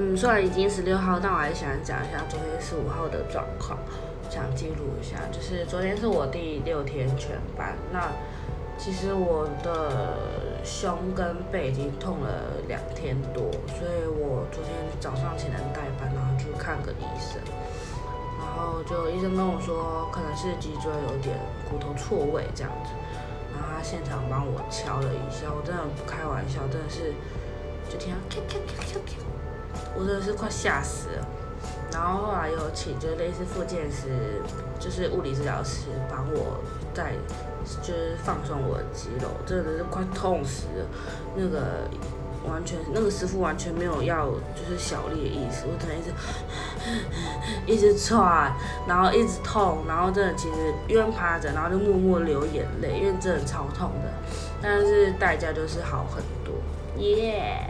嗯，虽然已经十六号，但我还是想讲一下昨天十五号的状况，想记录一下。就是昨天是我第六天全班，那其实我的胸跟背已经痛了两天多，所以我昨天早上起来代班，然后去看个医生，然后就医生跟我说，可能是脊椎有点骨头错位这样子，然后他现场帮我敲了一下，我真的不开玩笑，真的是就听到咔咔咔咔。我真的是快吓死了，然后后来有请就类似复健师，就是物理治疗师帮我在就是放松我的肌肉，真的是快痛死了。那个完全那个师傅完全没有要就是小力的意思，我真的一直一直喘，然后一直痛，然后真的其实因为趴着，然后就默默流眼泪，因为真的超痛的，但是代价就是好很多，耶。